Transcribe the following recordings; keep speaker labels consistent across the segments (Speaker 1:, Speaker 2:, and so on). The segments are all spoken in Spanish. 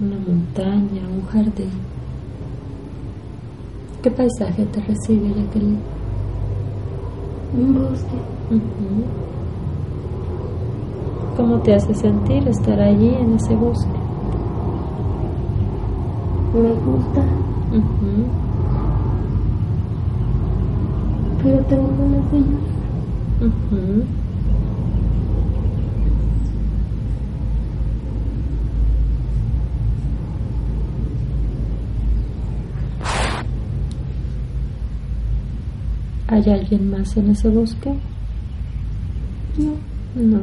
Speaker 1: una montaña, un jardín. ¿Qué paisaje te recibe, Jacqueline?
Speaker 2: Un bosque.
Speaker 1: ¿Cómo te hace sentir estar allí en ese bosque?
Speaker 2: Me gusta. Pero tengo ganas de llorar.
Speaker 1: ¿Hay alguien más en ese bosque?
Speaker 2: No.
Speaker 1: No.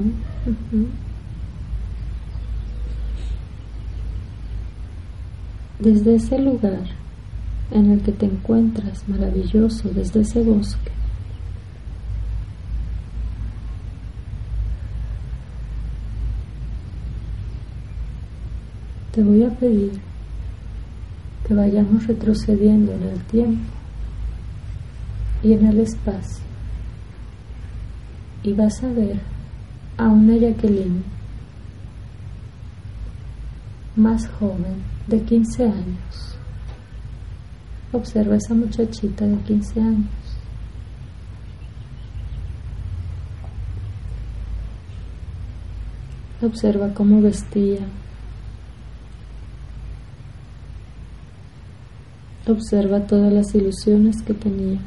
Speaker 1: Desde ese lugar en el que te encuentras maravilloso, desde ese bosque, te voy a pedir que vayamos retrocediendo en el tiempo y en el espacio. Y vas a ver a una Jacqueline más joven, de 15 años. Observa esa muchachita de 15 años. Observa cómo vestía. Observa todas las ilusiones que tenía.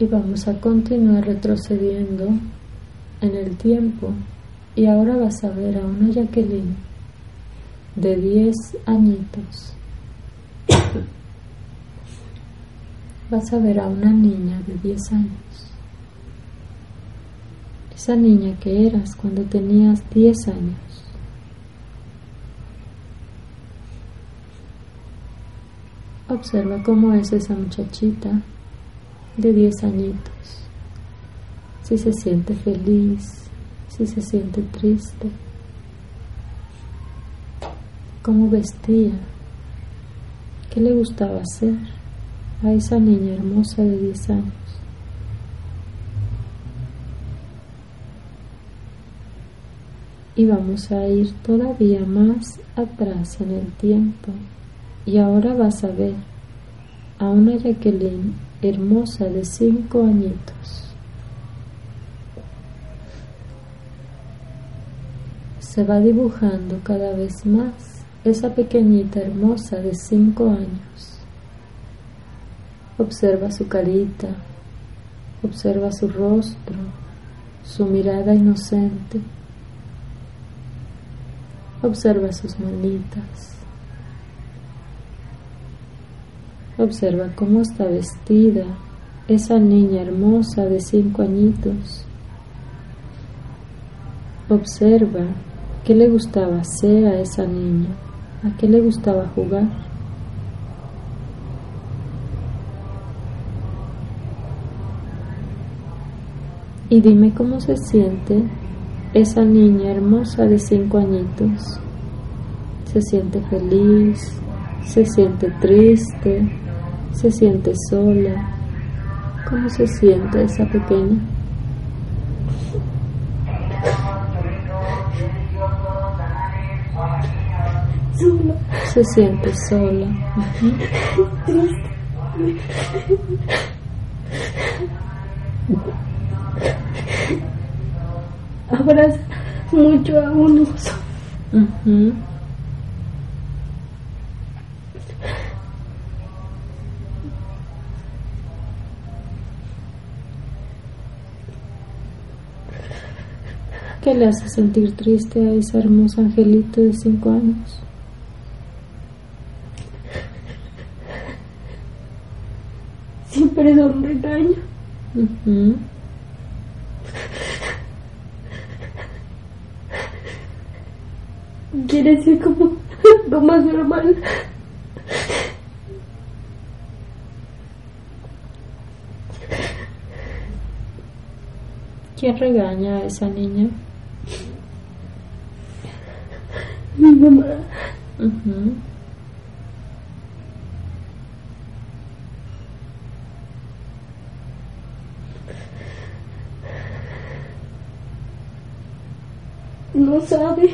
Speaker 1: Y vamos a continuar retrocediendo en el tiempo y ahora vas a ver a una Jacqueline de 10 añitos. Vas a ver a una niña de 10 años. Esa niña que eras cuando tenías 10 años. Observa cómo es esa muchachita de 10 añitos, si se siente feliz, si se siente triste, cómo vestía, qué le gustaba hacer a esa niña hermosa de 10 años. Y vamos a ir todavía más atrás en el tiempo. Y ahora vas a ver a una Jacqueline hermosa de cinco añitos. Se va dibujando cada vez más esa pequeñita hermosa de cinco años. Observa su carita, observa su rostro, su mirada inocente. Observa sus manitas Observa cómo está vestida esa niña hermosa de cinco añitos. Observa qué le gustaba hacer a esa niña, a qué le gustaba jugar. Y dime cómo se siente esa niña hermosa de cinco añitos. Se siente feliz, se siente triste, se siente sola. ¿Cómo se siente esa pequeña? Se siente sola.
Speaker 2: Abraza mucho a un oso.
Speaker 1: ¿Qué le hace sentir triste a ese hermoso angelito de cinco años?
Speaker 2: Siempre da un regaño. Quiere ser como lo más normal.
Speaker 1: ¿Quién regaña a esa niña?
Speaker 2: mi mamá. No sabe,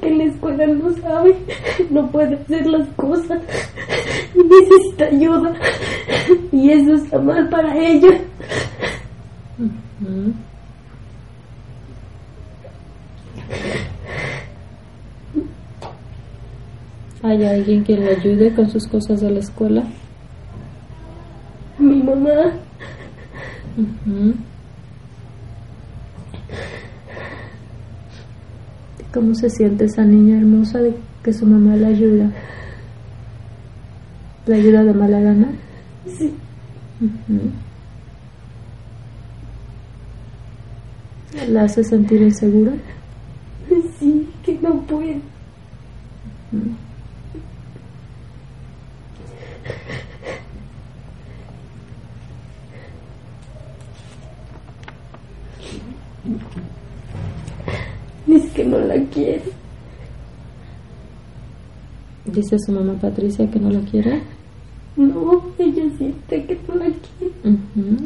Speaker 2: que la escuela no sabe, no puede hacer las cosas, necesita ayuda y eso está mal para ella.
Speaker 1: ¿Hay alguien que le ayude con sus cosas de la escuela?
Speaker 2: Mi mamá.
Speaker 1: ¿Cómo se siente esa niña hermosa de que su mamá la ayuda? ¿La ayuda de mala gana?
Speaker 2: Sí.
Speaker 1: ¿La hace sentir insegura?
Speaker 2: Sí, que no puede. Que no la quiere.
Speaker 1: Dice su mamá Patricia que no la quiere.
Speaker 2: No, ella siente que no la quiere.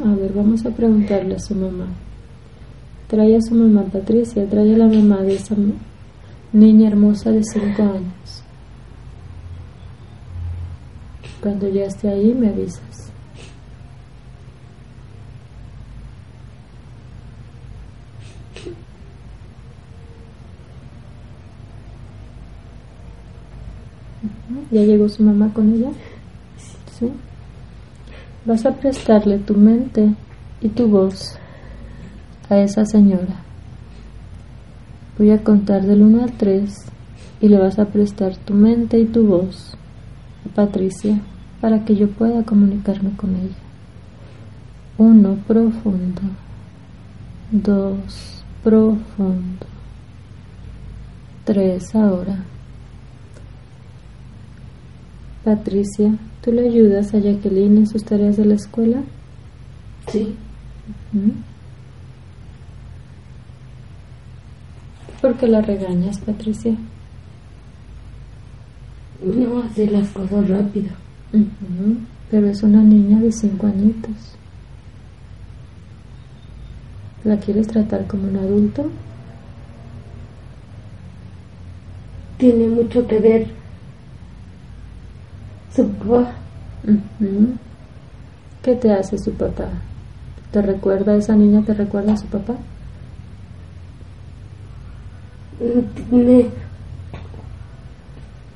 Speaker 1: A ver, vamos a preguntarle a su mamá. Trae a su mamá Patricia, trae a la mamá de esa niña hermosa de 5 años. Cuando ya esté ahí me avisas. ¿Ya llegó su mamá con ella? Sí. Vas a prestarle tu mente y tu voz a esa señora. Voy a contar del 1 al 3 y le vas a prestar tu mente y tu voz a Patricia para que yo pueda comunicarme con ella. 1 profundo. 2 profundo. 3 ahora. Patricia, ¿tú le ayudas a Jacqueline en sus tareas de la escuela?
Speaker 2: Sí.
Speaker 1: ¿Por qué la regañas, Patricia?
Speaker 2: No hace las cosas rápido.
Speaker 1: Pero es una niña de cinco añitos. ¿La quieres tratar como un adulto?
Speaker 2: Tiene mucho que ver papá.
Speaker 1: ¿Qué te hace su papá? ¿Te recuerda esa niña? ¿Te recuerda a su papá?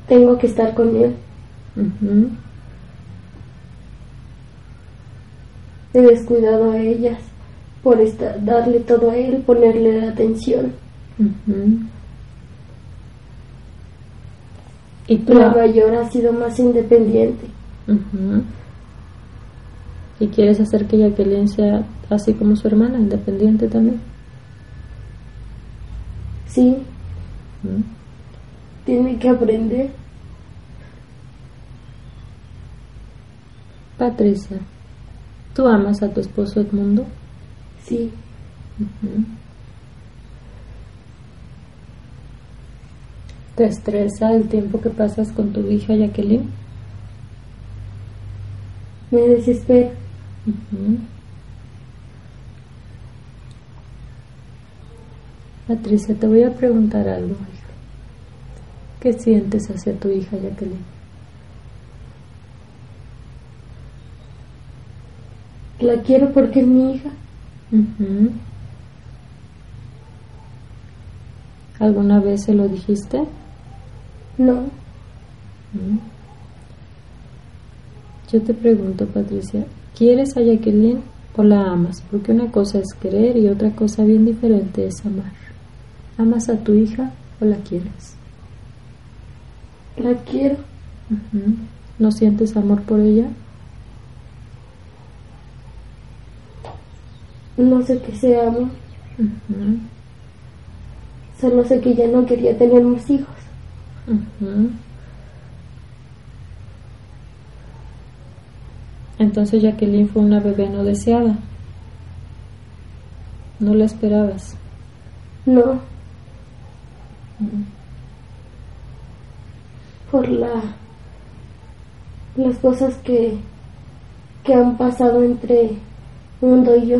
Speaker 2: tengo que estar con él. He descuidado a ellas por estar, darle todo a él, ponerle la atención.
Speaker 1: ¿Y
Speaker 2: La mayor ha sido más independiente.
Speaker 1: ¿Y quieres hacer que Jacqueline sea así como su hermana, independiente también?
Speaker 2: Sí. Tiene que aprender.
Speaker 1: Patricia, ¿tú amas a tu esposo Edmundo?
Speaker 2: Sí.
Speaker 1: ¿Te estresa el tiempo que pasas con tu hija Jacqueline?
Speaker 2: Me desespera.
Speaker 1: Patricia, te voy a preguntar algo. ¿Qué sientes hacia tu hija Jacqueline?
Speaker 2: La quiero porque es mi hija.
Speaker 1: ¿Alguna vez se lo dijiste?
Speaker 2: No.
Speaker 1: Yo te pregunto, Patricia, ¿quieres a Jacqueline o la amas? Porque una cosa es querer y otra cosa bien diferente es amar. ¿Amas a tu hija o la quieres?
Speaker 2: La quiero.
Speaker 1: ¿No sientes amor por ella?
Speaker 2: No sé qué sea amor. Solo sé que ya no quería tener más hijos.
Speaker 1: Entonces Jacqueline fue una bebé no deseada. ¿No la esperabas?
Speaker 2: No. Por la las cosas que que han pasado entre Mundo y yo.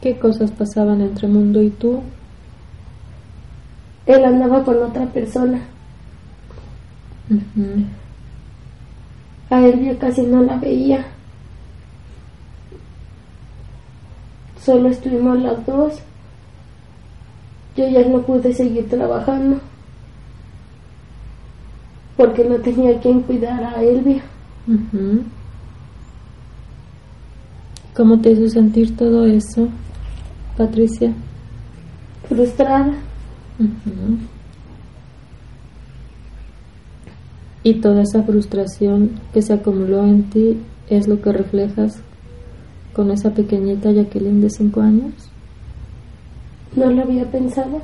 Speaker 1: ¿Qué cosas pasaban entre Mundo y tú?
Speaker 2: Él andaba con otra persona. A él casi no la veía. Solo estuvimos las dos. Yo ya no pude seguir trabajando porque no tenía quien cuidar a Elvia.
Speaker 1: ¿Cómo te hizo sentir todo eso, Patricia?
Speaker 2: Frustrada.
Speaker 1: Y toda esa frustración que se acumuló en ti es lo que reflejas con esa pequeñita Jacqueline de 5 años.
Speaker 2: No lo había pensado.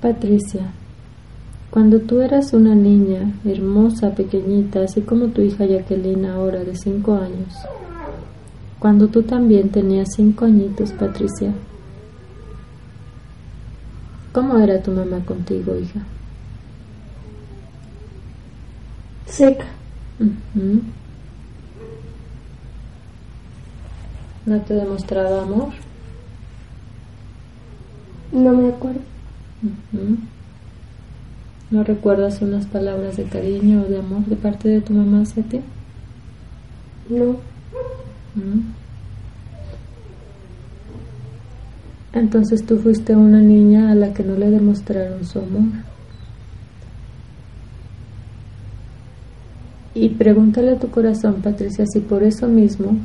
Speaker 1: Patricia, cuando tú eras una niña hermosa, pequeñita, así como tu hija Jacqueline ahora de 5 años, cuando tú también tenías 5 añitos, Patricia, ¿cómo era tu mamá contigo, hija?
Speaker 2: Seca.
Speaker 1: ¿No te demostraba amor?
Speaker 2: No me acuerdo.
Speaker 1: ¿No recuerdas unas palabras de cariño o de amor de parte de tu mamá hacia ti?
Speaker 2: No.
Speaker 1: Entonces tú fuiste una niña a la que no le demostraron su amor. Y pregúntale a tu corazón, Patricia, si por eso mismo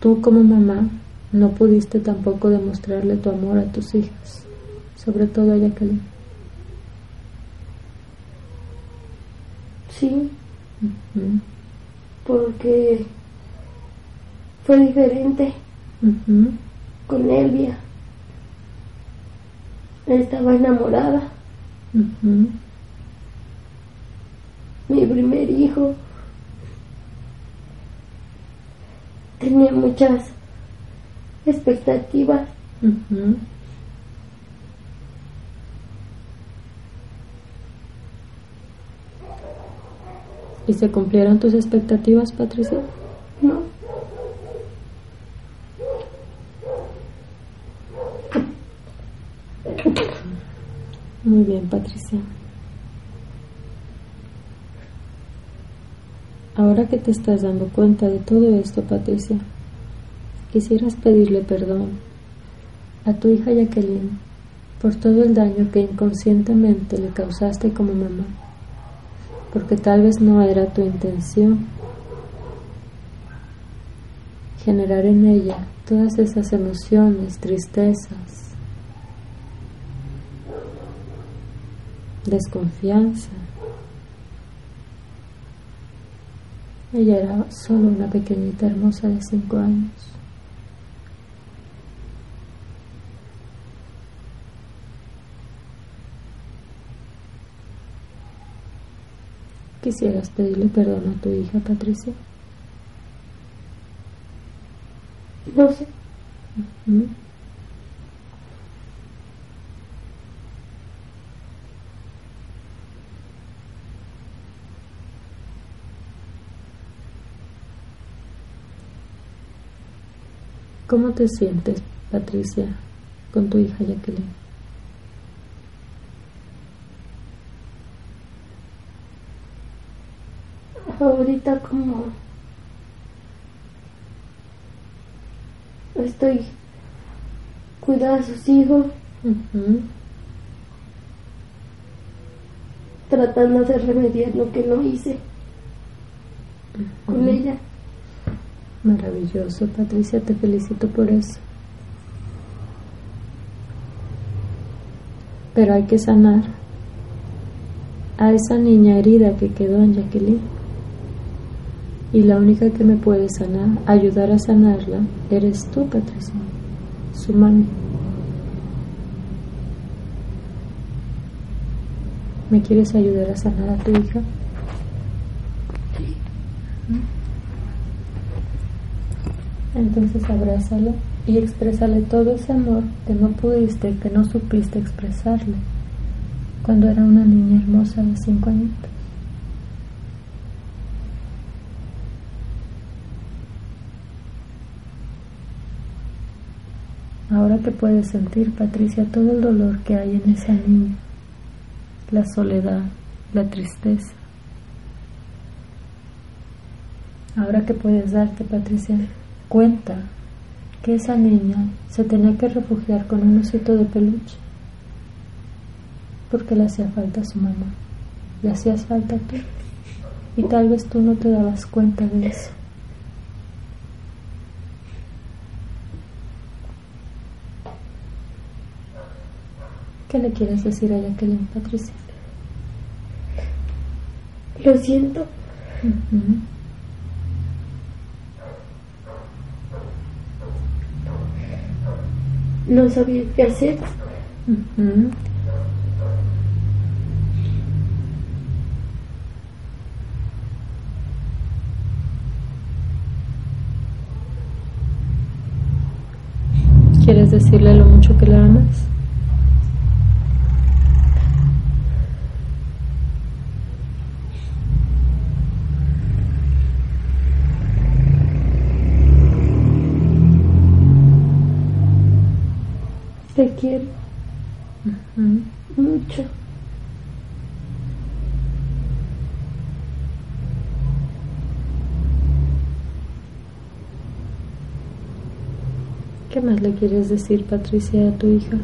Speaker 1: tú como mamá no pudiste tampoco demostrarle tu amor a tus hijas sobre todo a Jacqueline.
Speaker 2: Sí, porque fue diferente con Elvia. Estaba enamorada. Mi primer hijo tenía muchas expectativas.
Speaker 1: ¿Y se cumplieron tus expectativas, Patricia?
Speaker 2: No.
Speaker 1: Muy Patricia. Ahora que te estás dando cuenta de todo esto, Patricia, quisieras pedirle perdón a tu hija Jacqueline por todo el daño que inconscientemente le causaste como mamá porque tal vez no era tu intención generar en ella todas esas emociones, tristezas, desconfianza. Ella era solo una pequeñita hermosa de cinco años. ¿Quisieras pedirle perdón a tu hija, Patricia?
Speaker 2: No sé.
Speaker 1: ¿Cómo te sientes, Patricia, con tu hija Jacqueline?
Speaker 2: ahorita como estoy cuidando a sus hijos, tratando de remediar lo que no hice con ella.
Speaker 1: Maravilloso, Patricia, te felicito por eso. Pero hay que sanar a esa niña herida que quedó en Jacqueline y la única que me puede sanar, ayudar a sanarla, eres tú, Patricia, su mami. ¿Me quieres ayudar a sanar a tu hija? Entonces abrázala y exprésale todo ese amor que no pudiste, que no supiste expresarle cuando era una niña hermosa de cinco años. Ahora que puedes sentir, Patricia, todo el dolor que hay en esa niña, la soledad, la tristeza. Ahora que puedes darte, Patricia, cuenta que esa niña se tenía que refugiar con un osito de peluche porque le hacía falta a su mamá, le hacías falta tú y tal vez tú no te dabas cuenta de eso. ¿Qué le quieres decir a Jacqueline, Patricia?
Speaker 2: Lo siento. No sabía qué hacer.
Speaker 1: ¿Quieres decirle lo mucho que la amas?
Speaker 2: Te quiero mucho.
Speaker 1: ¿Qué más le quieres decir, Patricia, a tu hija?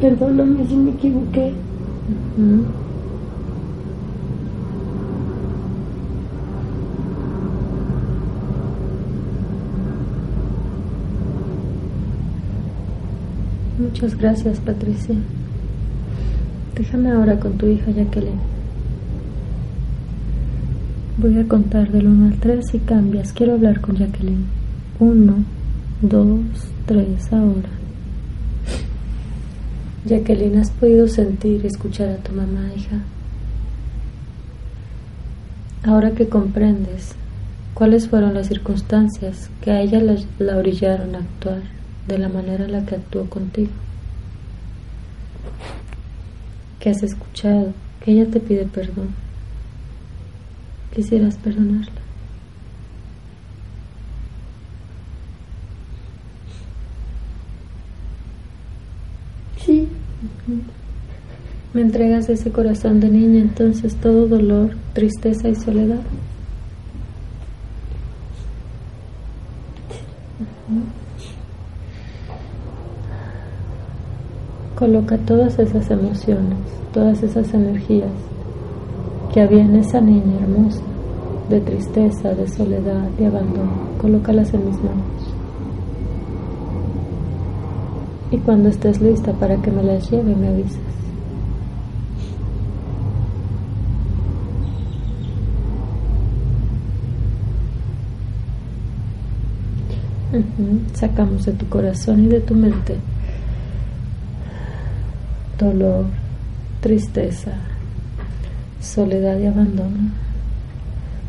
Speaker 2: Perdóname si me equivoqué.
Speaker 1: Muchas gracias, Patricia. Déjame ahora con tu hija Jacqueline. Voy a contar del 1 al 3 y cambias. Quiero hablar con Jacqueline. 1, 2, 3, ahora. Jacqueline, ¿has podido sentir y escuchar a tu mamá, hija? Ahora que comprendes cuáles fueron las circunstancias que a ella la, la orillaron a actuar de la manera en la que actuó contigo. Que has escuchado, que ella te pide perdón. Quisieras perdonarla.
Speaker 2: Sí.
Speaker 1: Me entregas ese corazón de niña, entonces todo dolor, tristeza y soledad. Coloca todas esas emociones, todas esas energías que había en esa niña hermosa, de tristeza, de soledad, de abandono. Colócalas en mis manos. Y cuando estés lista para que me las lleve, me avisas. Sacamos de tu corazón y de tu mente dolor, tristeza, soledad y abandono.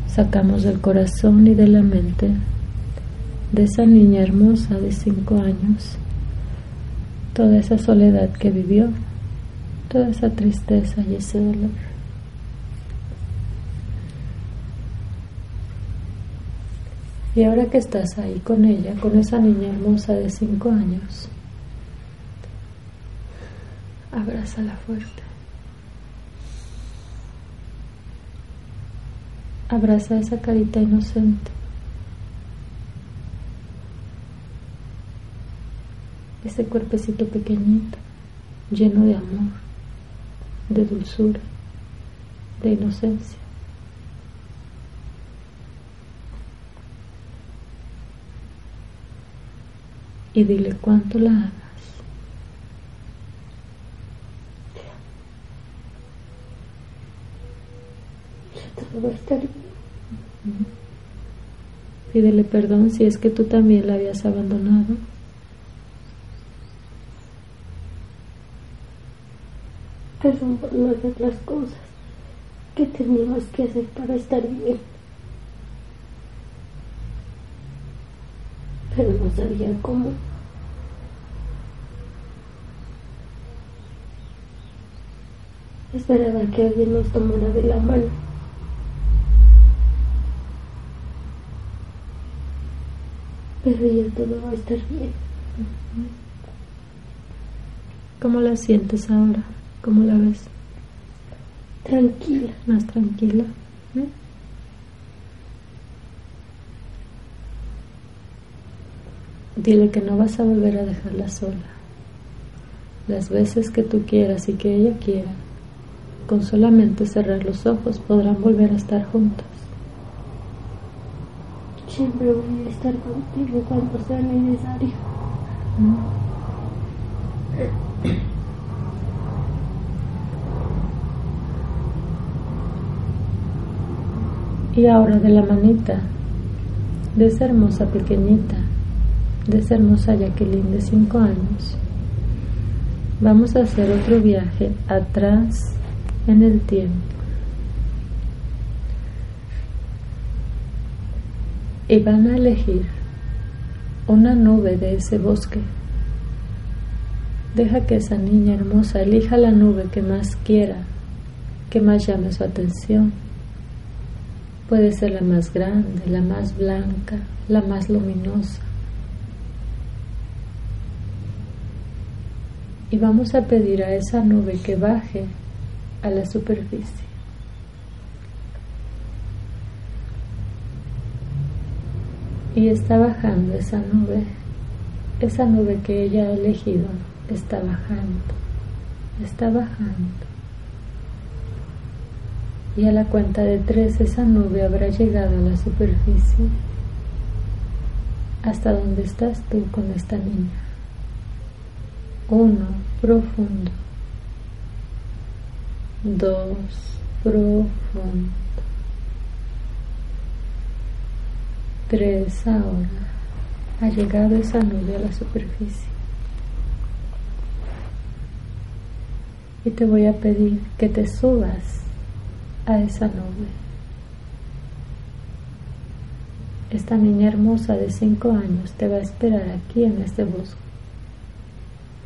Speaker 1: Sacamos del corazón y de la mente de esa niña hermosa de cinco años toda esa soledad que vivió, toda esa tristeza y ese dolor. Y ahora que estás ahí con ella, con esa niña hermosa de cinco años, abrázala fuerte. Abraza esa carita inocente. Ese cuerpecito pequeñito, lleno de amor, de dulzura, de inocencia. Y dile cuánto la amas.
Speaker 2: Todo estar bien.
Speaker 1: Pídele perdón si es que tú también la habías abandonado.
Speaker 2: Perdón por no hacer las cosas que teníamos que hacer para estar bien. Pero no sabía cómo. Esperaba que alguien nos tomara de la mano. Pero ya todo va a estar bien.
Speaker 1: ¿Cómo la sientes ahora? ¿Cómo la ves?
Speaker 2: Tranquila.
Speaker 1: Más tranquila. ¿eh? Dile que no vas a volver a dejarla sola. Las veces que tú quieras y que ella quiera, con solamente cerrar los ojos podrán volver a estar juntos.
Speaker 2: Siempre voy a estar contigo cuando sea necesario.
Speaker 1: Y ahora de la manita de esa hermosa pequeñita, de esa hermosa Jacqueline de 5 años, vamos a hacer otro viaje atrás en el tiempo. Y van a elegir una nube de ese bosque. Deja que esa niña hermosa elija la nube que más quiera, que más llame su atención. Puede ser la más grande, la más blanca, la más luminosa. Y vamos a pedir a esa nube que baje a la superficie. Y está bajando esa nube, esa nube que ella ha elegido, está bajando, está bajando. Y a la cuenta de tres esa nube habrá llegado a la superficie. ¿Hasta dónde estás tú con esta niña? Uno, profundo dos, profundo. Tres, ahora ha llegado esa nube a la superficie. Y te voy a pedir que te subas a esa nube. Esta niña hermosa de cinco años te va a esperar aquí en este bosque,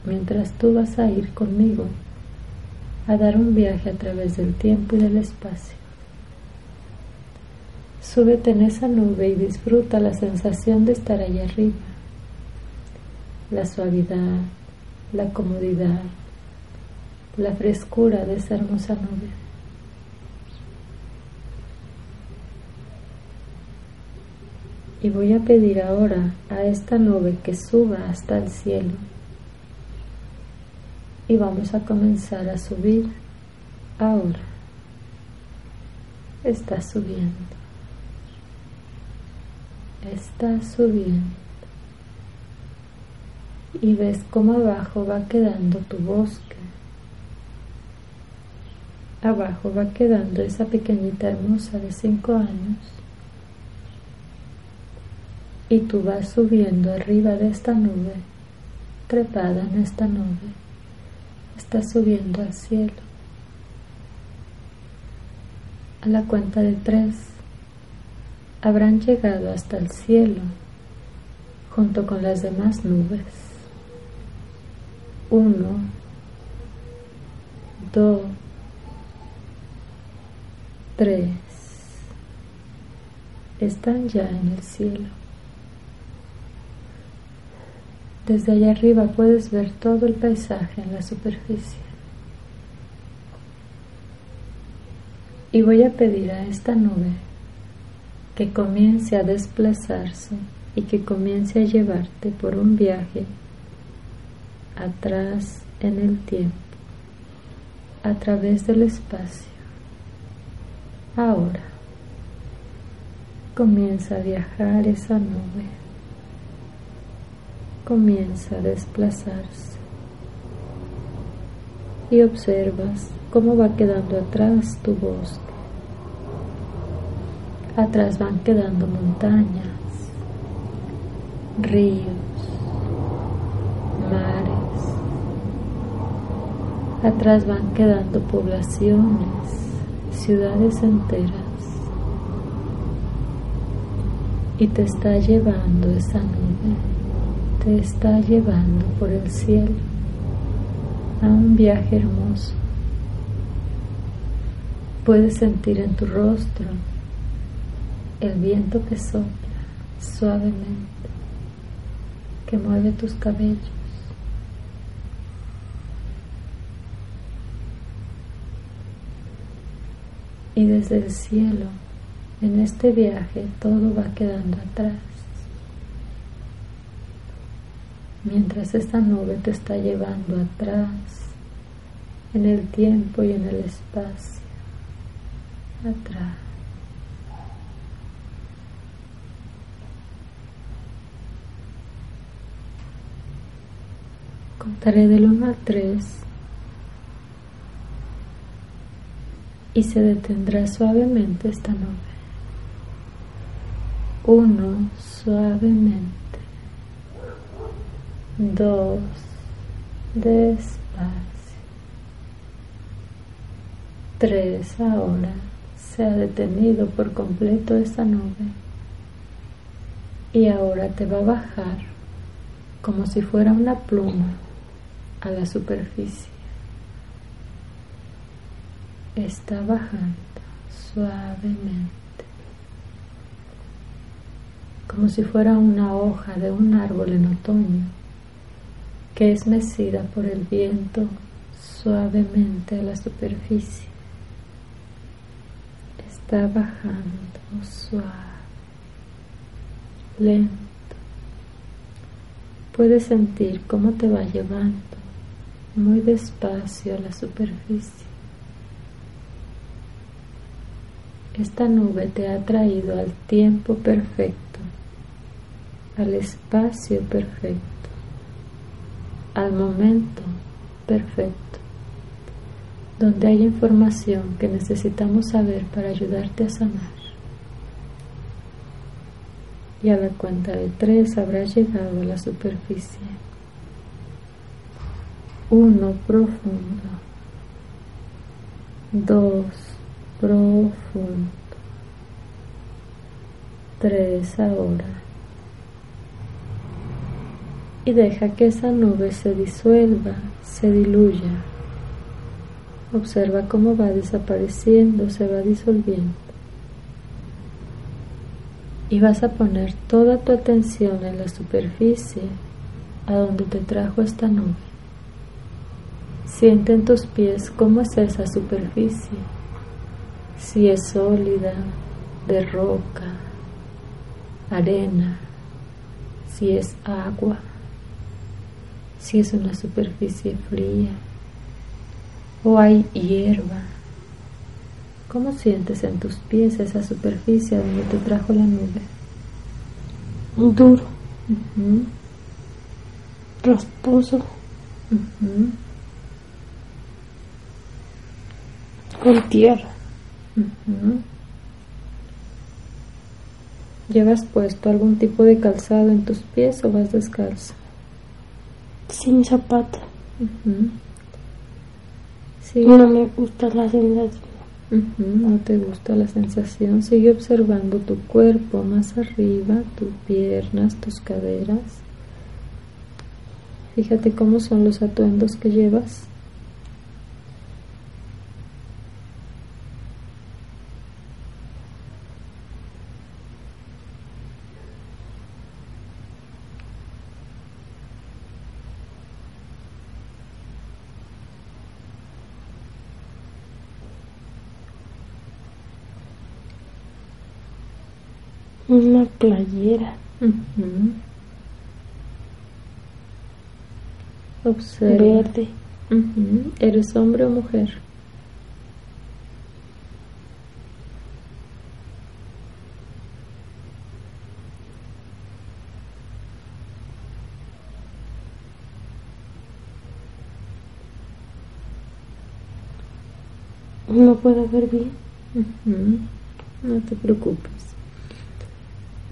Speaker 1: mientras tú vas a ir conmigo a dar un viaje a través del tiempo y del espacio. Súbete en esa nube y disfruta la sensación de estar allá arriba, la suavidad, la comodidad, la frescura de esa hermosa nube. Y voy a pedir ahora a esta nube que suba hasta el cielo y vamos a comenzar a subir ahora. Está subiendo. Está subiendo. Y ves cómo abajo va quedando tu bosque. Abajo va quedando esa pequeñita hermosa de cinco años. Y tú vas subiendo arriba de esta nube, trepada en esta nube está subiendo al cielo. A la cuenta de tres, habrán llegado hasta el cielo junto con las demás nubes. Uno, dos, tres. Están ya en el cielo. Desde allá arriba puedes ver todo el paisaje en la superficie. Y voy a pedir a esta nube que comience a desplazarse y que comience a llevarte por un viaje atrás en el tiempo, a través del espacio. Ahora comienza a viajar esa nube comienza a desplazarse y observas cómo va quedando atrás tu bosque. Atrás van quedando montañas, ríos, mares. Atrás van quedando poblaciones, ciudades enteras. Y te está llevando esa nube te está llevando por el cielo a un viaje hermoso. Puedes sentir en tu rostro el viento que sopla suavemente que mueve tus cabellos. Y desde el cielo, en este viaje, todo va quedando atrás. Mientras esta nube te está llevando atrás, en el tiempo y en el espacio, atrás. Contaré del 1 al 3 y se detendrá suavemente esta nube. 1 suavemente. 2 despacio. 3 ahora se ha detenido por completo esta nube y ahora te va a bajar como si fuera una pluma a la superficie. Está bajando suavemente, como si fuera una hoja de un árbol en otoño que es mecida por el viento suavemente a la superficie. Está bajando suave, lento. Puedes sentir cómo te va llevando muy despacio a la superficie. Esta nube te ha traído al tiempo perfecto, al espacio perfecto, al momento perfecto, donde hay información que necesitamos saber para ayudarte a sanar. Y a la cuenta de tres habrás llegado a la superficie uno profundo, dos profundo, tres ahora. Y deja que esa nube se disuelva, se diluya. Observa cómo va desapareciendo, se va disolviendo. Y vas a poner toda tu atención en la superficie a donde te trajo esta nube. Siente en tus pies cómo es esa superficie, si es sólida, de roca, arena, si es agua, si es una superficie fría. O hay hierba. ¿Cómo sientes en tus pies esa superficie donde te trajo la nube?
Speaker 2: Duro, rasposo con tierra.
Speaker 1: ¿Llevas puesto algún tipo de calzado en tus pies o vas descalzo?
Speaker 2: Sin zapato. No me gusta la sensación.
Speaker 1: No te gusta la sensación. Sigue observando tu cuerpo más arriba, tus piernas, tus caderas. Fíjate cómo son los atuendos que llevas.
Speaker 2: Una playera.
Speaker 1: Observa.
Speaker 2: Verde.
Speaker 1: ¿Eres hombre o mujer?
Speaker 2: No puedo ver bien.
Speaker 1: No te preocupes.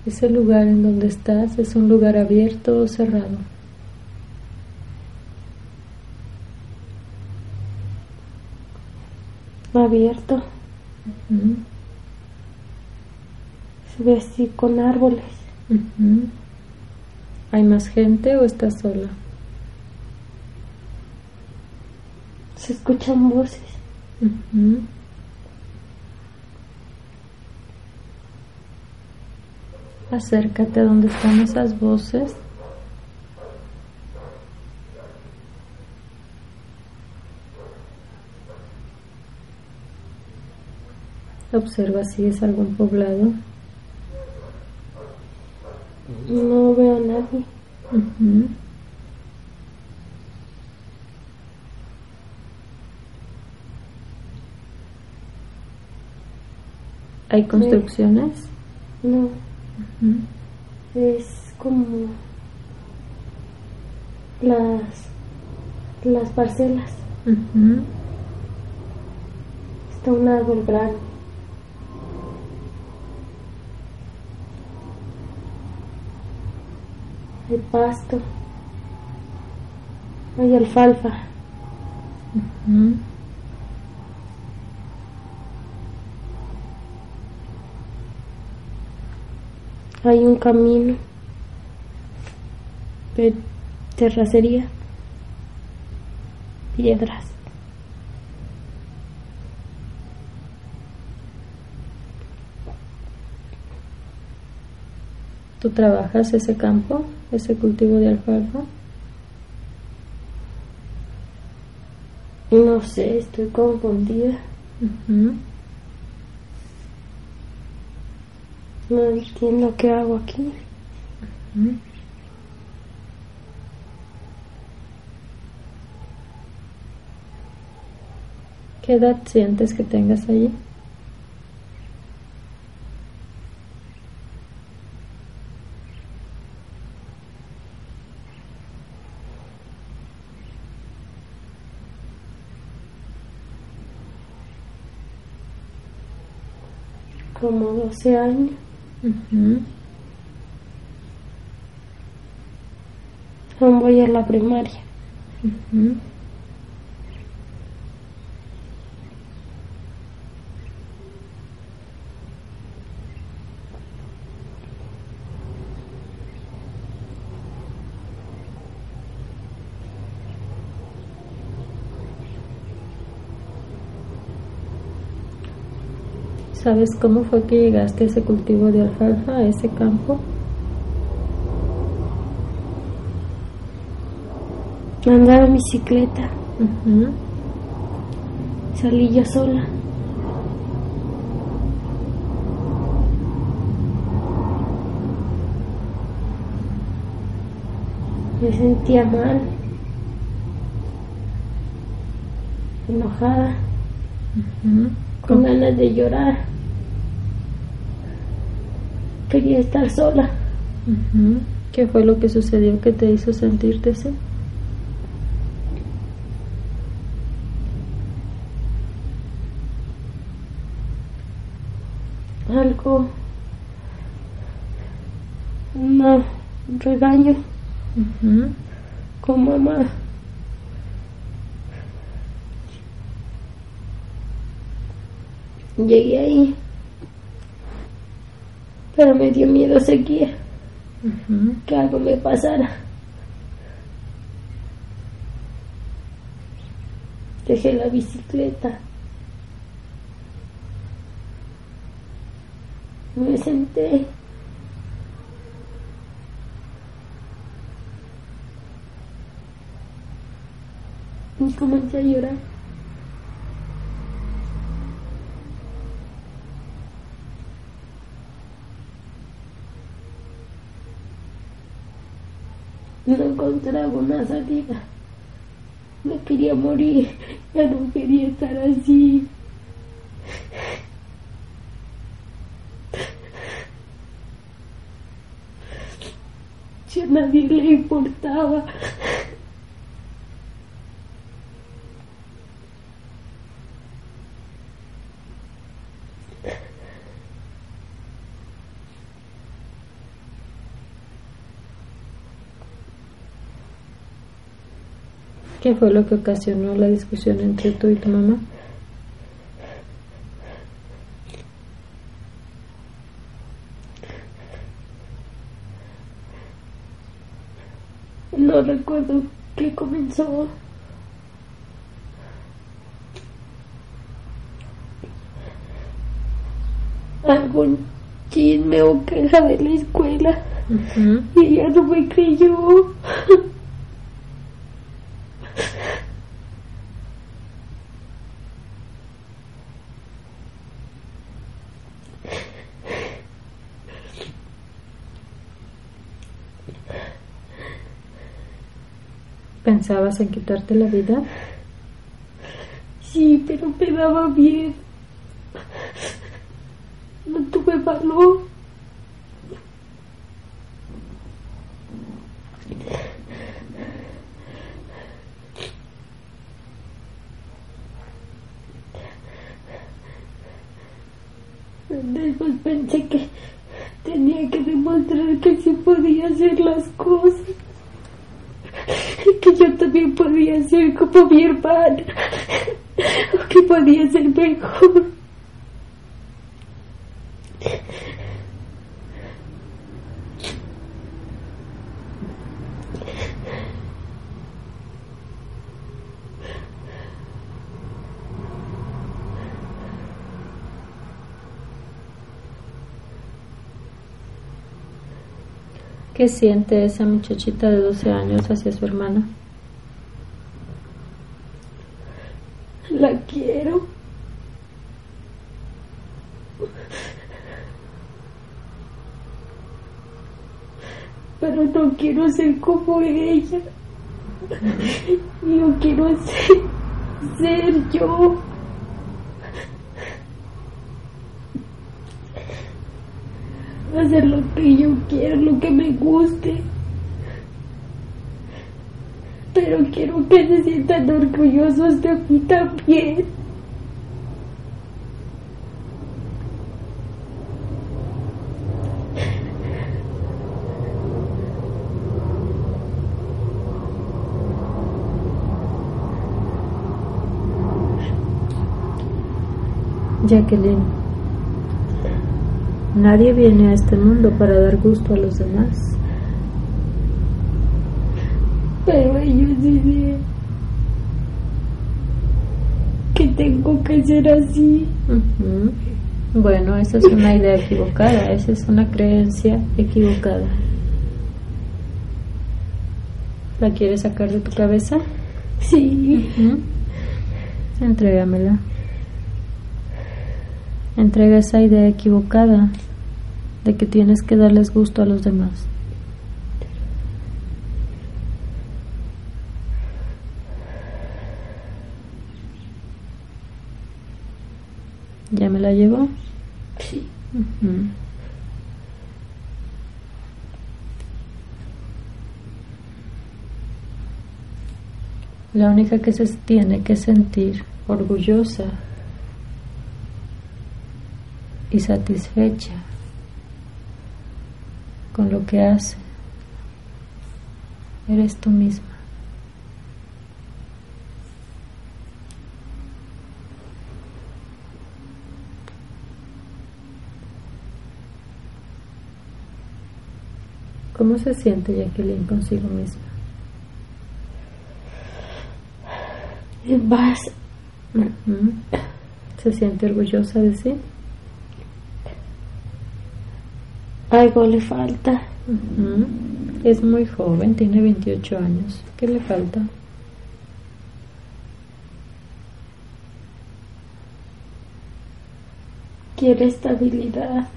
Speaker 1: ¿Ese lugar en donde estás es un lugar abierto o cerrado?
Speaker 2: Abierto. Se ve así con árboles.
Speaker 1: ¿Hay más gente o estás sola?
Speaker 2: Se escuchan voces.
Speaker 1: acércate a donde están esas voces. Observa si es algún poblado.
Speaker 2: No veo a nadie.
Speaker 1: ¿Hay construcciones?
Speaker 2: No. Es como las las parcelas. Está un árbol grande. Hay pasto. Hay alfalfa. Hay un camino de terracería. Piedras.
Speaker 1: ¿Tú trabajas ese campo, ese cultivo de alfalfa?
Speaker 2: No sé, estoy confundida. No entiendo qué hago aquí.
Speaker 1: Ujú. ¿Qué edad sientes que tengas allí?
Speaker 2: Como 12 años. Aún voy a la primaria.
Speaker 1: ¿Sabes cómo fue que llegaste a ese cultivo de alfalfa, a ese campo?
Speaker 2: Andaba en bicicleta. Salí yo sola. Me sentía mal. Enojada, con ganas de llorar. Quería estar sola.
Speaker 1: ¿Qué fue lo que sucedió que te hizo sentirte así?
Speaker 2: Algo. Un regaño
Speaker 1: Ujú.
Speaker 2: con mamá. Llegué ahí, pero me dio miedo seguir, que algo me pasara. Dejé la bicicleta. Me senté. Y comencé a llorar. No encontraba una salida. Me quería morir. Ya no quería estar así. Ya a nadie le importaba.
Speaker 1: ¿Qué fue lo que ocasionó la discusión entre tú y tu mamá?
Speaker 2: No recuerdo qué comenzó. Algún chisme o queja de la escuela. Y ella no me creyó.
Speaker 1: ¿Pensabas en quitarte la vida?
Speaker 2: Sí, pero me daba bien. No tuve valor. Después pensé que tenía que demostrar que sí podía hacer las cosas. Que yo también podía ser como mi hermana. O que podía ser mejor.
Speaker 1: ¿Qué siente esa muchachita de 12 años hacia su hermana?
Speaker 2: La quiero. Pero no quiero ser como ella. Yo quiero ser, ser yo. Hacer lo que yo quiero, lo que me guste. Pero quiero que se sientan orgullosos de mí también.
Speaker 1: Jacqueline, nadie viene a este mundo para dar gusto a los demás.
Speaker 2: Pero ellos dicen que tengo que ser así.
Speaker 1: Bueno, esa es una idea equivocada, esa es una creencia equivocada. ¿La quieres sacar de tu cabeza?
Speaker 2: Sí.
Speaker 1: Ujú. Entrégamela. Entrega esa idea equivocada de que tienes que darles gusto a los demás. ¿Ya me la llevo?
Speaker 2: Sí.
Speaker 1: La única que se tiene que sentir orgullosa y satisfecha con lo que hace eres tú misma. ¿Cómo se siente Jacqueline consigo misma?
Speaker 2: En paz.
Speaker 1: Ujú. ¿Se siente orgullosa de sí?
Speaker 2: Algo le falta.
Speaker 1: Es muy joven, tiene 28 años. ¿Qué le falta?
Speaker 2: Quiere estabilidad.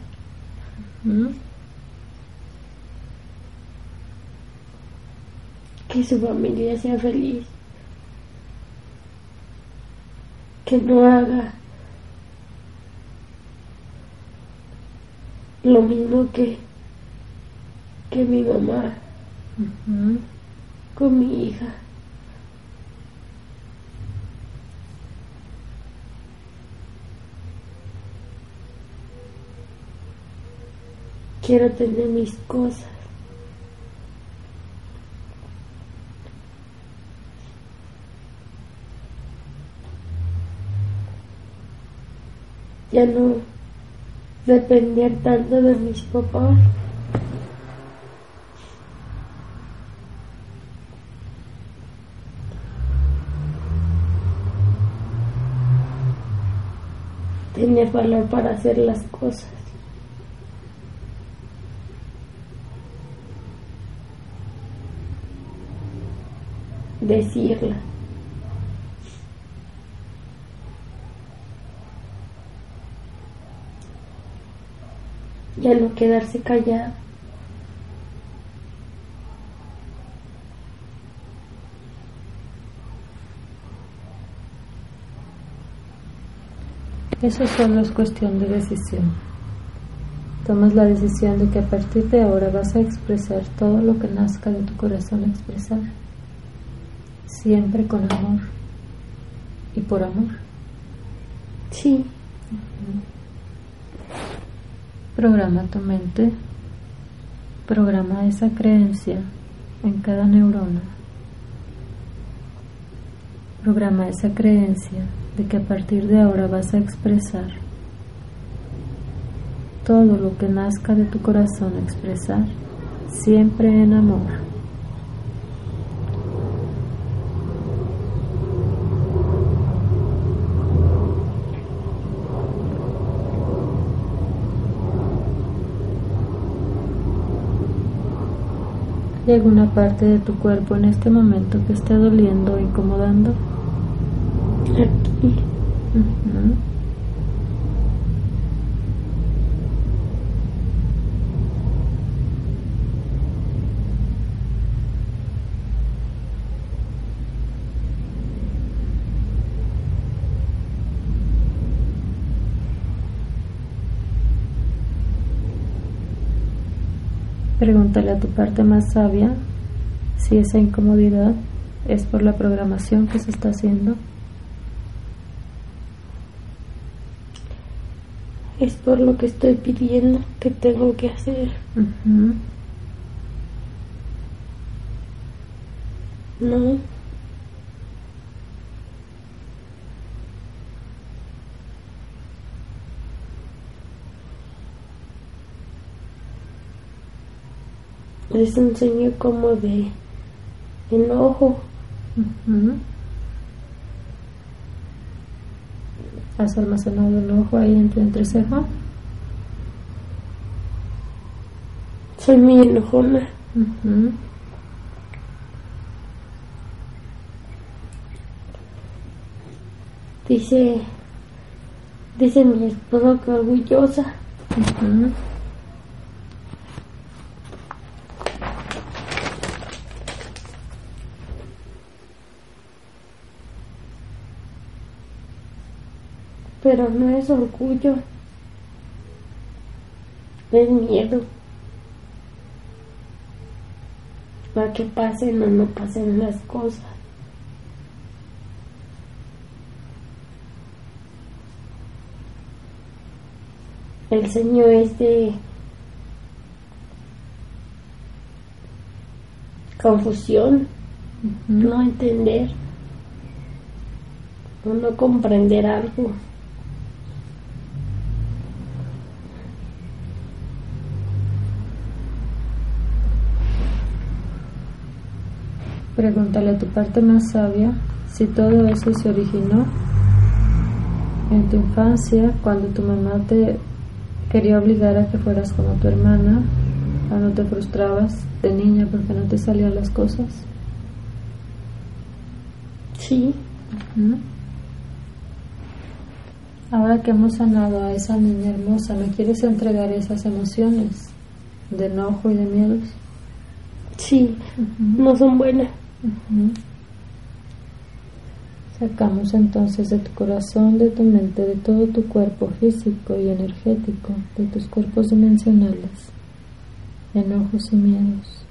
Speaker 2: Que su familia sea feliz. Que no haga lo mismo que, que mi mamá con mi hija. Quiero tener mis cosas. Ya no depender tanto de mis papás. Tener valor para hacer las cosas. y al no quedarse callado,
Speaker 1: Eso solo es cuestión de decisión. Tomas la decisión de que a partir de ahora vas a expresar todo lo que nazca de tu corazón expresar, siempre con amor y por amor.
Speaker 2: Sí,
Speaker 1: Programa tu mente, programa esa creencia en cada neurona. Programa esa creencia de que a partir de ahora vas a expresar todo lo que nazca de tu corazón expresar, siempre en amor. ¿Hay alguna parte de tu cuerpo en este momento que esté doliendo o incomodando?
Speaker 2: Aquí.
Speaker 1: Pregúntale a tu parte más sabia si esa incomodidad es por la programación que se está haciendo.
Speaker 2: Es por lo que estoy pidiendo que tengo que hacer. No. Es un sueño como de enojo.
Speaker 1: ¿Has almacenado enojo ahí en tu entreceja?
Speaker 2: Soy muy enojona. Dice, dice mi esposo que orgullosa. Pero no es orgullo, es miedo a que pasen o no pasen las cosas. El Señor es de confusión, no entender o no comprender algo.
Speaker 1: Pregúntale a tu parte más sabia si todo eso se originó en tu infancia, cuando tu mamá te quería obligar a que fueras como tu hermana, cuando te frustrabas de niña porque no te salían las cosas.
Speaker 2: Sí.
Speaker 1: Ahora que hemos sanado a esa niña hermosa, ¿me quieres entregar esas emociones de enojo y de miedos?
Speaker 2: Sí, no son buenas.
Speaker 1: Sacamos entonces de tu corazón, de tu mente, de todo tu cuerpo físico y energético, de tus cuerpos dimensionales, enojos y miedos.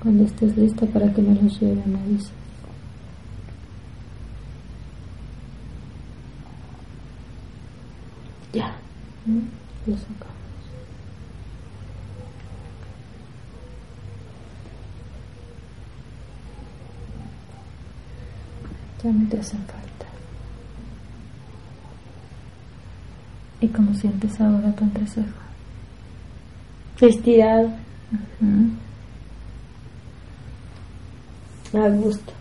Speaker 1: Cuando estés lista para que me los lleven, me dices.
Speaker 2: Ya.
Speaker 1: Lo sacamos. Ya no te hacen falta. ¿Y cómo sientes ahora tu entrecejo?
Speaker 2: Estirado. A gusto.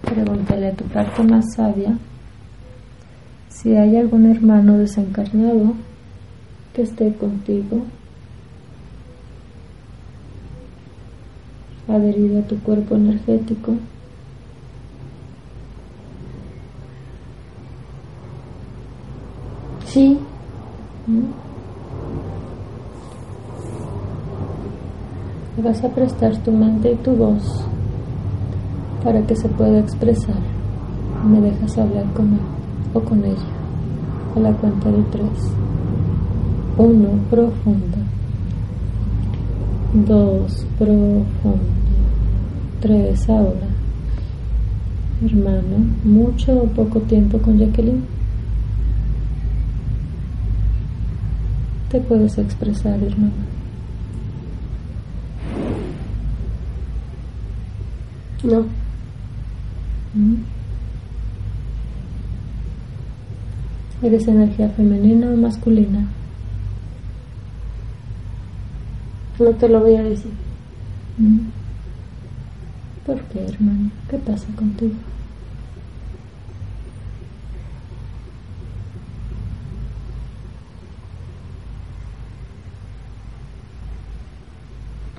Speaker 1: Pregúntale a tu parte más sabia si hay algún hermano desencarnado que esté contigo, adherido a tu cuerpo energético,
Speaker 2: sí.
Speaker 1: Vas a prestar tu mente y tu voz para que se pueda expresar. Me dejas hablar con él o con ella a la cuenta de tres. Uno, profundo. Dos, profundo. Tres, ahora. Hermano, ¿mucho o poco tiempo con Jacqueline? Te puedes expresar, hermano.
Speaker 2: No.
Speaker 1: ¿Mm? ¿Eres energía femenina o masculina?
Speaker 2: No te lo voy a decir.
Speaker 1: ¿Mm? ¿Por qué, hermano? ¿Qué pasa contigo?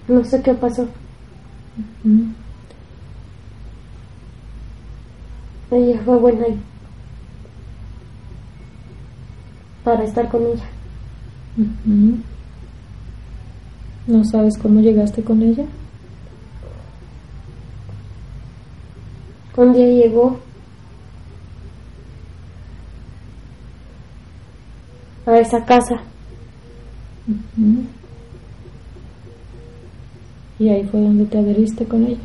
Speaker 2: No sé qué pasó.
Speaker 1: ¿Mm?
Speaker 2: Ella fue buena ahí. Para estar con ella.
Speaker 1: ¿No sabes cómo llegaste con ella?
Speaker 2: Un día llegó a esa casa.
Speaker 1: Y ahí fue donde te adheriste con ella.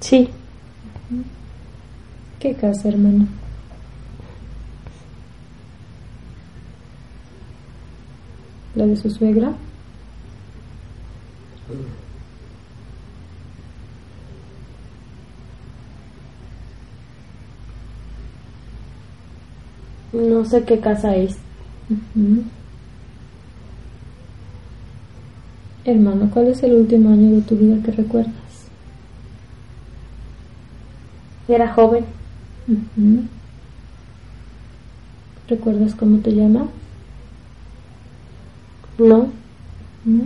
Speaker 2: Sí,
Speaker 1: ¿Qué casa, hermano? ¿La de su suegra?
Speaker 2: no sé qué casa es.
Speaker 1: Hermano, ¿cuál es el último año de tu vida que recuerdas?
Speaker 2: Era joven.
Speaker 1: ¿Recuerdas cómo te llamas?
Speaker 2: No,
Speaker 1: Ujú.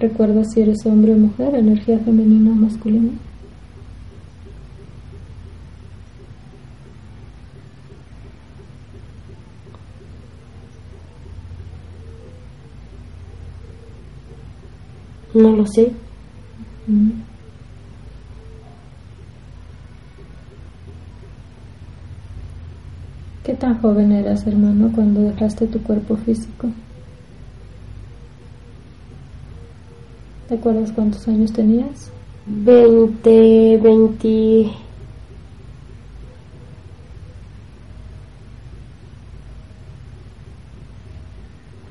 Speaker 1: ¿Recuerdas si eres hombre o mujer, energía femenina o masculina?
Speaker 2: no lo sé.
Speaker 1: Ujú. ¿Qué tan joven eras, hermano, cuando dejaste tu cuerpo físico? ¿Te acuerdas cuántos años tenías?
Speaker 2: Veinte, veinti...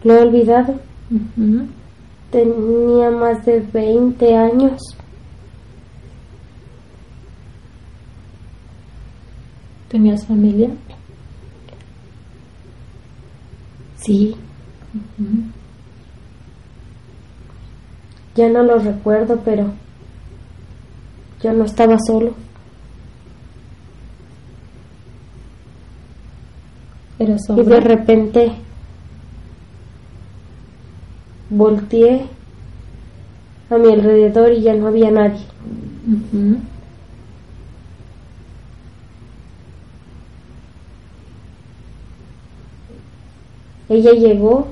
Speaker 2: Lo he olvidado. Tenía más de 20 años.
Speaker 1: ¿Tenías familia?
Speaker 2: Sí. Ya no lo recuerdo, pero yo no estaba solo.
Speaker 1: ¿Eras
Speaker 2: Y de repente volteé a mi alrededor y ya no había nadie. Ella llegó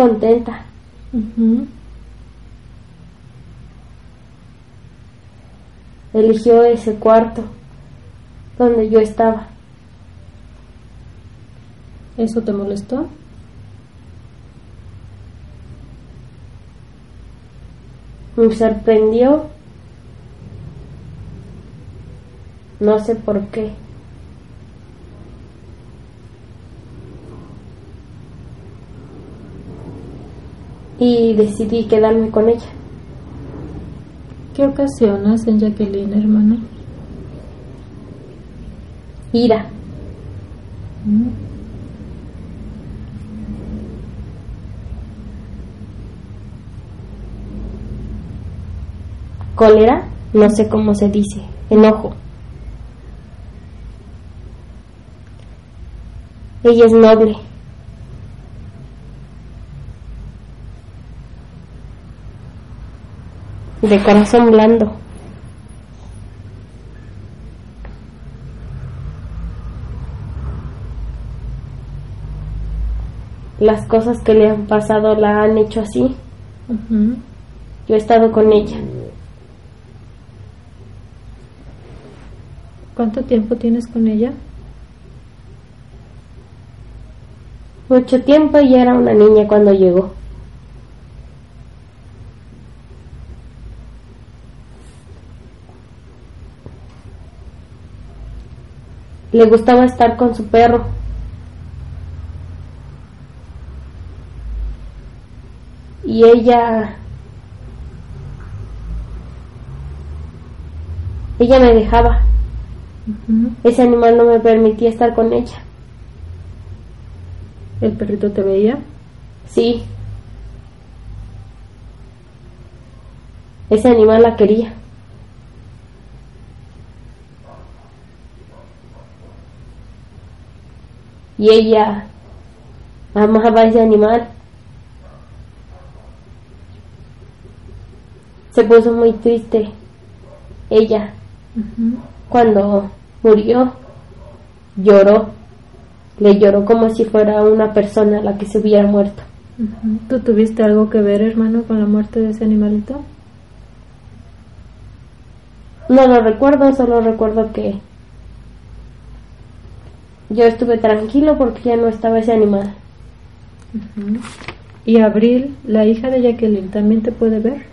Speaker 2: contenta. Eligió ese cuarto donde yo estaba.
Speaker 1: ¿Eso te molestó?
Speaker 2: Me sorprendió. No sé por qué. Y decidí quedarme con ella.
Speaker 1: ¿Qué ocasionas en Jacqueline, hermano?
Speaker 2: Ira.
Speaker 1: Ujú.
Speaker 2: Cólera, no sé cómo se dice. Enojo. Ella es noble. De corazón blando. las cosas que le han pasado la han hecho así. Yo he estado con ella.
Speaker 1: ¿Cuánto tiempo tienes con ella?
Speaker 2: Mucho tiempo y era una niña cuando llegó. Le gustaba estar con su perro. Y ella... Ella me dejaba. Ese animal no me permitía estar con ella.
Speaker 1: ¿El perrito te veía?
Speaker 2: Sí. Ese animal la quería. Y ella amaba a ese animal. Se puso muy triste. Ella, cuando murió, lloró. Le lloró como si fuera una persona la que se hubiera muerto.
Speaker 1: ¿Tú tuviste algo que ver, hermano, con la muerte de ese animalito?
Speaker 2: No lo recuerdo, solo recuerdo que yo estuve tranquilo porque ya no estaba ese animal.
Speaker 1: ¿Y Abril, la hija de Jacqueline, también te puede ver?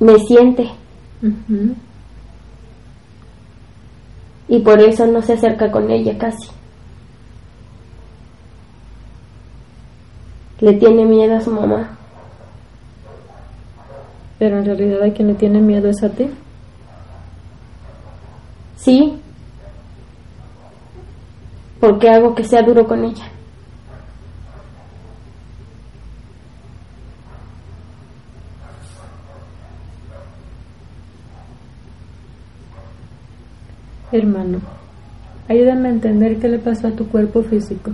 Speaker 2: Me siente y por eso no se acerca con ella casi. Le tiene miedo a su mamá.
Speaker 1: Pero en realidad a quien le tiene miedo es a ti.
Speaker 2: Sí, porque hago que sea duro con ella.
Speaker 1: Hermano, ayúdame a entender qué le pasó a tu cuerpo físico.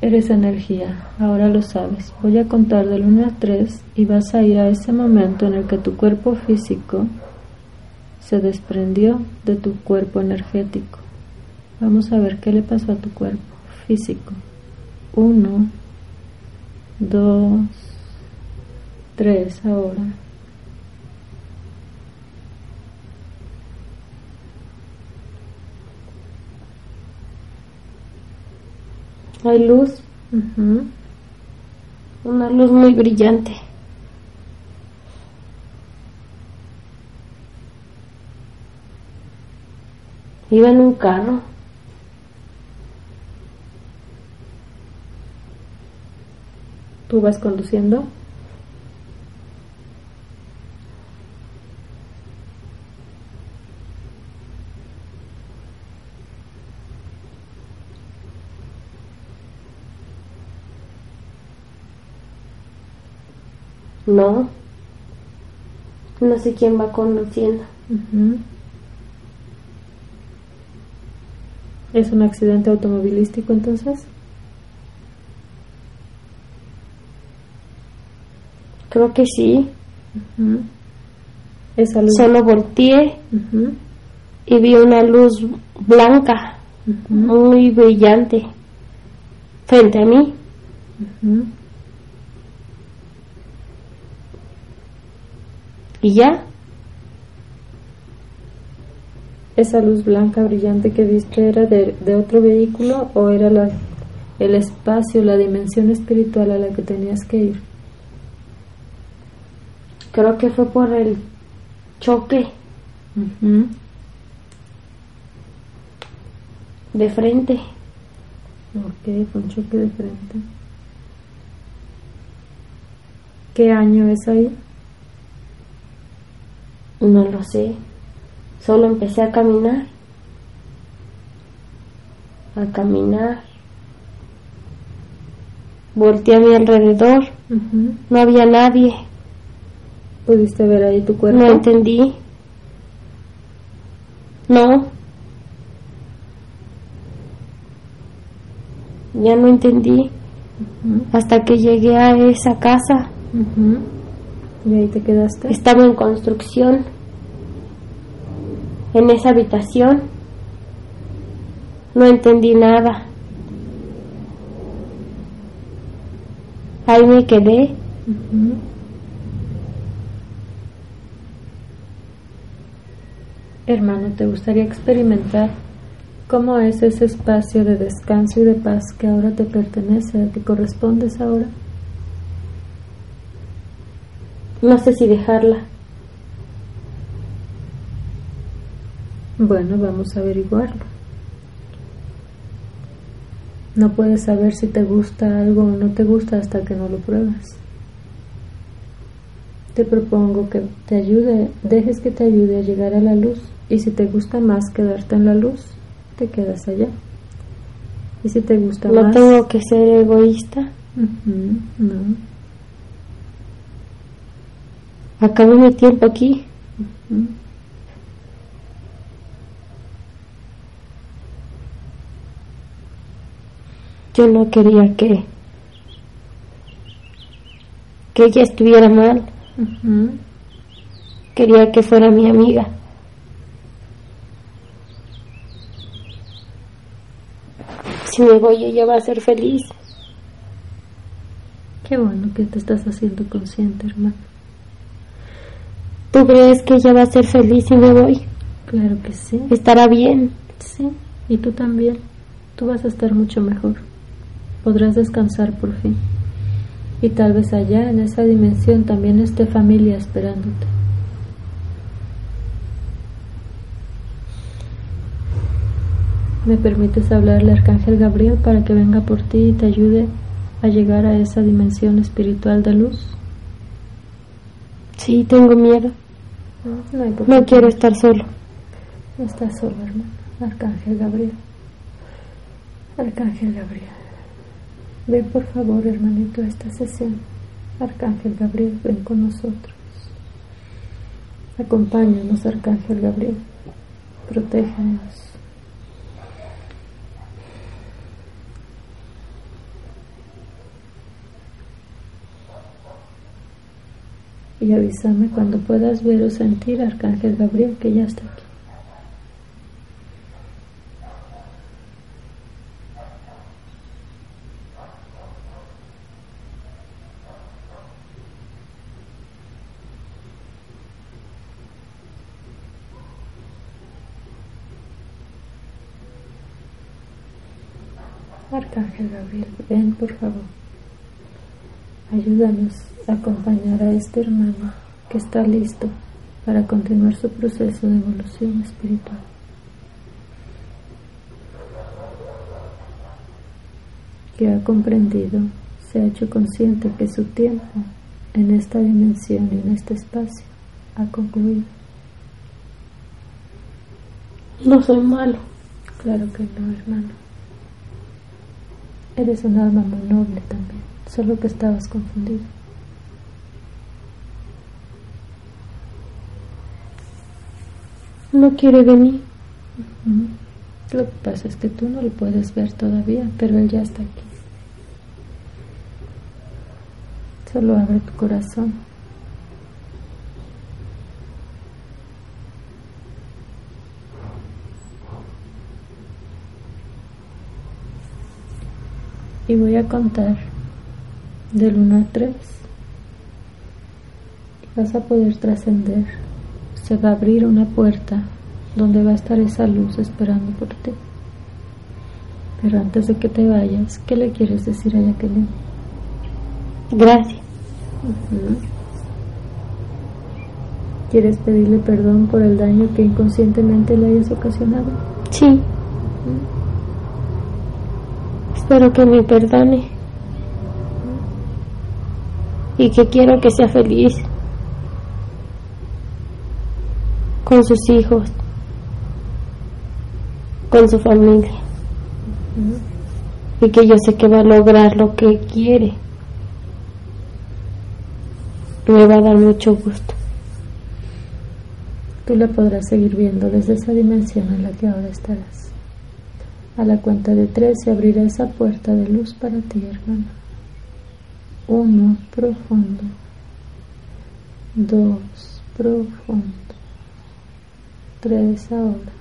Speaker 1: Eres energía, ahora lo sabes. Voy a contar del 1 a 3 y vas a ir a ese momento en el que tu cuerpo físico se desprendió de tu cuerpo energético. Vamos a ver qué le pasó a tu cuerpo físico. 1, 2, 3 ahora.
Speaker 2: Hay luz, una luz muy brillante. Iba en un carro.
Speaker 1: ¿Tú vas conduciendo?
Speaker 2: No. No sé quién va conduciendo.
Speaker 1: ¿Es un accidente automovilístico entonces?
Speaker 2: Creo que sí.
Speaker 1: Esa luz.
Speaker 2: Solo volteé y vi una luz blanca, muy brillante, frente a mí. Y ya,
Speaker 1: ¿Esa luz blanca brillante que viste era de, de otro vehículo o era la, el espacio, la dimensión espiritual a la que tenías que ir?
Speaker 2: creo que fue por el choque de frente.
Speaker 1: Ok, fue un choque de frente. ¿Qué año es ahí?
Speaker 2: No lo sé. Solo empecé a caminar. A caminar. Volteé a mi alrededor. No había nadie.
Speaker 1: ¿Pudiste ver ahí tu cuerpo?
Speaker 2: No entendí. No. Ya no entendí. Hasta que llegué a esa casa.
Speaker 1: ¿Y ahí te quedaste?
Speaker 2: Estaba en construcción. En esa habitación. No entendí nada. Ahí me quedé.
Speaker 1: Hermano, ¿te gustaría experimentar cómo es ese espacio de descanso y de paz que ahora te pertenece, al que correspondes ahora?
Speaker 2: No sé si dejarla.
Speaker 1: Bueno, vamos a averiguarlo. No puedes saber si te gusta algo o no te gusta hasta que no lo pruebas. Te propongo que te ayude, dejes que te ayude a llegar a la luz y si te gusta más quedarte en la luz, te quedas allá. Y si te gusta
Speaker 2: ¿No
Speaker 1: más...
Speaker 2: tengo que ser egoísta?
Speaker 1: No.
Speaker 2: Acabo mi tiempo aquí. Yo no quería que que ella estuviera mal. Quería que fuera mi amiga. Si me voy, ella va a ser feliz.
Speaker 1: Qué bueno que te estás haciendo consciente, hermano.
Speaker 2: ¿Tú crees que ella va a ser feliz si me voy?
Speaker 1: Claro que sí.
Speaker 2: ¿Estará bien?
Speaker 1: Sí, y tú también. Tú vas a estar mucho mejor. Podrás descansar por fin. Y tal vez allá, en esa dimensión, también esté familia esperándote. ¿Me permites hablarle al Arcángel Gabriel para que venga por ti y te ayude a llegar a esa dimensión espiritual de luz?
Speaker 2: Sí, tengo miedo.
Speaker 1: No, hay por
Speaker 2: No
Speaker 1: qué
Speaker 2: quiero estar solo.
Speaker 1: No estás solo, hermano. Arcángel Gabriel. Arcángel Gabriel. Ven por favor, hermanito, a esta sesión. Arcángel Gabriel, ven con nosotros. Acompáñanos, Arcángel Gabriel. Protégenos. Y avísame cuando puedas ver o sentir, Arcángel Gabriel, que ya está Arcángel Gabriel, ven por favor. Ayúdanos a acompañar a este hermano que está listo para continuar su proceso de evolución espiritual. Que ha comprendido, se ha hecho consciente que su tiempo en esta dimensión y en este espacio ha concluido.
Speaker 2: No soy malo.
Speaker 1: Claro que no, hermano. Eres un alma muy noble también, solo que estabas confundido.
Speaker 2: No quiere venir.
Speaker 1: Lo que pasa es que tú no lo puedes ver todavía, pero él ya está aquí. Solo abre tu corazón. Y voy a contar del 1 a 3. Y vas a poder trascender. Se va a abrir una puerta donde va a estar esa luz esperando por ti. Pero antes de que te vayas, ¿qué le quieres decir a Jacqueline?
Speaker 2: Gracias.
Speaker 1: ¿Quieres pedirle perdón por el daño que inconscientemente le hayas ocasionado?
Speaker 2: Sí. Espero que me perdone. Y que quiero que sea feliz con sus hijos, con su familia. Y que yo sé que va a lograr lo que quiere. Me va a dar mucho gusto.
Speaker 1: Tú la podrás seguir viendo desde esa dimensión en la que ahora estarás. A la cuenta de tres se abrirá esa puerta de luz para ti, hermano. Uno, profundo. Dos, profundo. Tres ahora.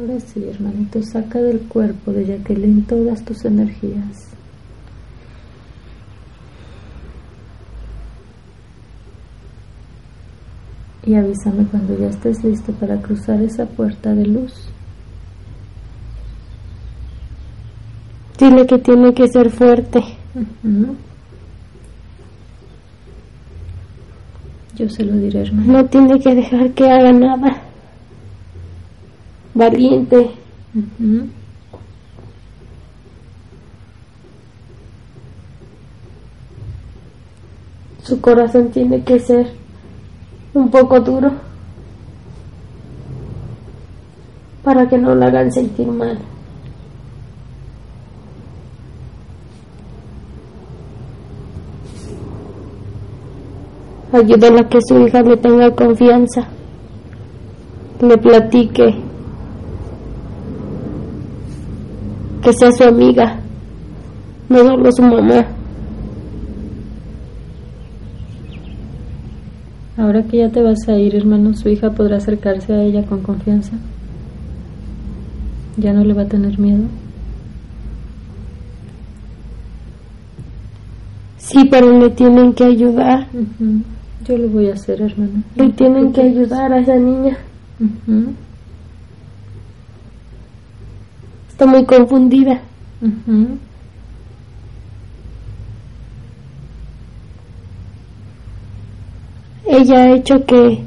Speaker 1: Ahora sí, hermanito, saca del cuerpo de Jacqueline todas tus energías. Y avísame cuando ya estés listo para cruzar esa puerta de luz.
Speaker 2: Dile que tiene que ser fuerte.
Speaker 1: Yo se lo diré, hermano.
Speaker 2: No tiene que dejar que haga nada valiente. Su corazón tiene que ser un poco duro para que no la hagan sentir mal. Ayúdala a que su hija le tenga confianza, le platique que sea su amiga, no solo su mamá.
Speaker 1: Ahora que ya te vas a ir, hermano, su hija podrá acercarse a ella con confianza. Ya no le va a tener miedo.
Speaker 2: Sí, pero le tienen que ayudar.
Speaker 1: Yo lo voy a hacer, hermano.
Speaker 2: Le tienen que ayudar a esa niña. Está muy confundida. Ella ha hecho que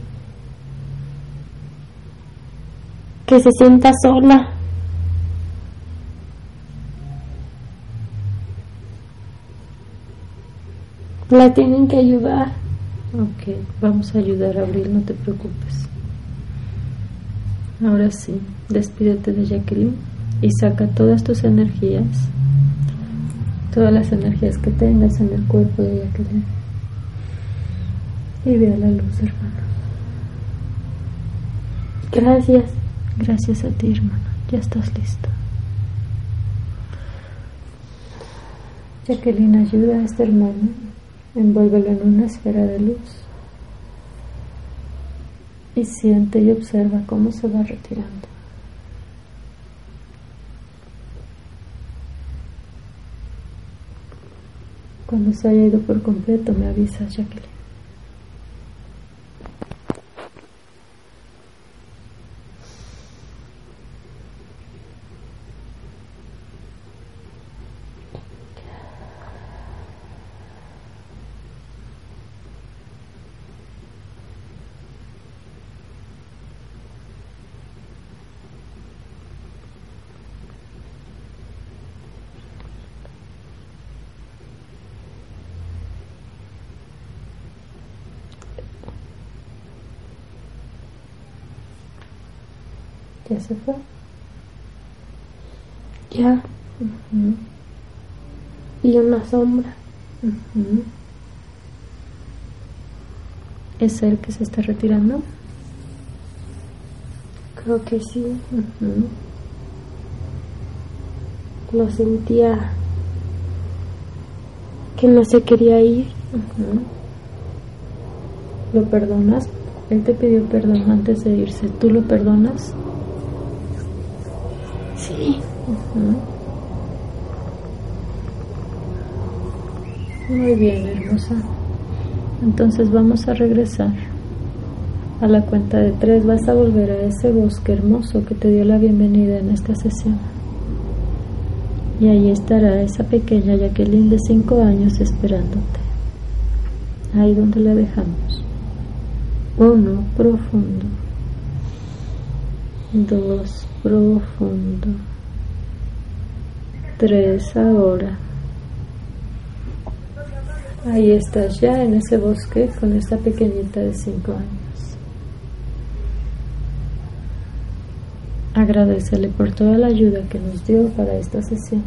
Speaker 2: que se sienta sola. La tienen que ayudar.
Speaker 1: Ok, vamos a ayudar a Abril, no te preocupes. Ahora sí, despídete de Jacqueline y saca todas tus energías, todas las energías que tengas en el cuerpo de Jacqueline. Y ve a la luz, hermano.
Speaker 2: Gracias.
Speaker 1: Gracias a ti, hermano. Ya estás listo. Jacqueline ayuda a este hermano, envuélvelo en una esfera de luz y siente y observa cómo se va retirando. Cuando se haya ido por completo, me avisas, Jacqueline. ¿Ya se fue?
Speaker 2: Ya. Y una sombra.
Speaker 1: ¿Es él que se está retirando?
Speaker 2: Creo que sí. Lo sentía que no se quería ir.
Speaker 1: ¿Lo perdonas? Él te pidió perdón antes de irse. ¿Tú lo perdonas?
Speaker 2: Sí.
Speaker 1: Muy bien, hermosa. Entonces vamos a regresar. A la cuenta de tres vas a volver a ese bosque hermoso que te dio la bienvenida en esta sesión. Y ahí estará esa pequeña Jacqueline de cinco años esperándote. Ahí donde la dejamos. Uno, profundo. Dos, profundo. Tres ahora. Ahí estás ya en ese bosque con esta pequeñita de cinco años. Agradecele por toda la ayuda que nos dio para esta sesión.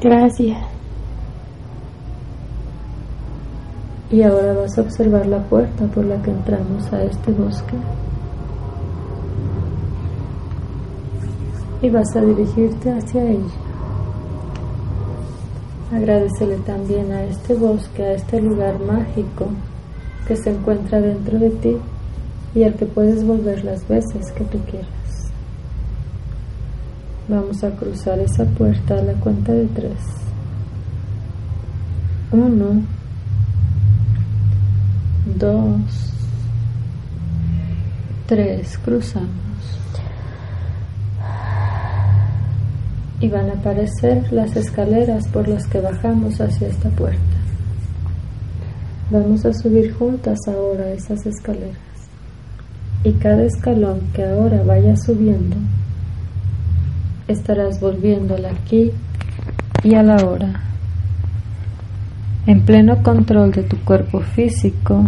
Speaker 2: Gracias.
Speaker 1: Y ahora vas a observar la puerta por la que entramos a este bosque. Y vas a dirigirte hacia ella. Agradecele también a este bosque, a este lugar mágico que se encuentra dentro de ti y al que puedes volver las veces que tú quieras. Vamos a cruzar esa puerta a la cuenta de tres. Uno, dos, tres, cruzamos. Y van a aparecer las escaleras por las que bajamos hacia esta puerta. Vamos a subir juntas ahora esas escaleras. Y cada escalón que ahora vaya subiendo, estarás volviéndola aquí y a la hora. En pleno control de tu cuerpo físico,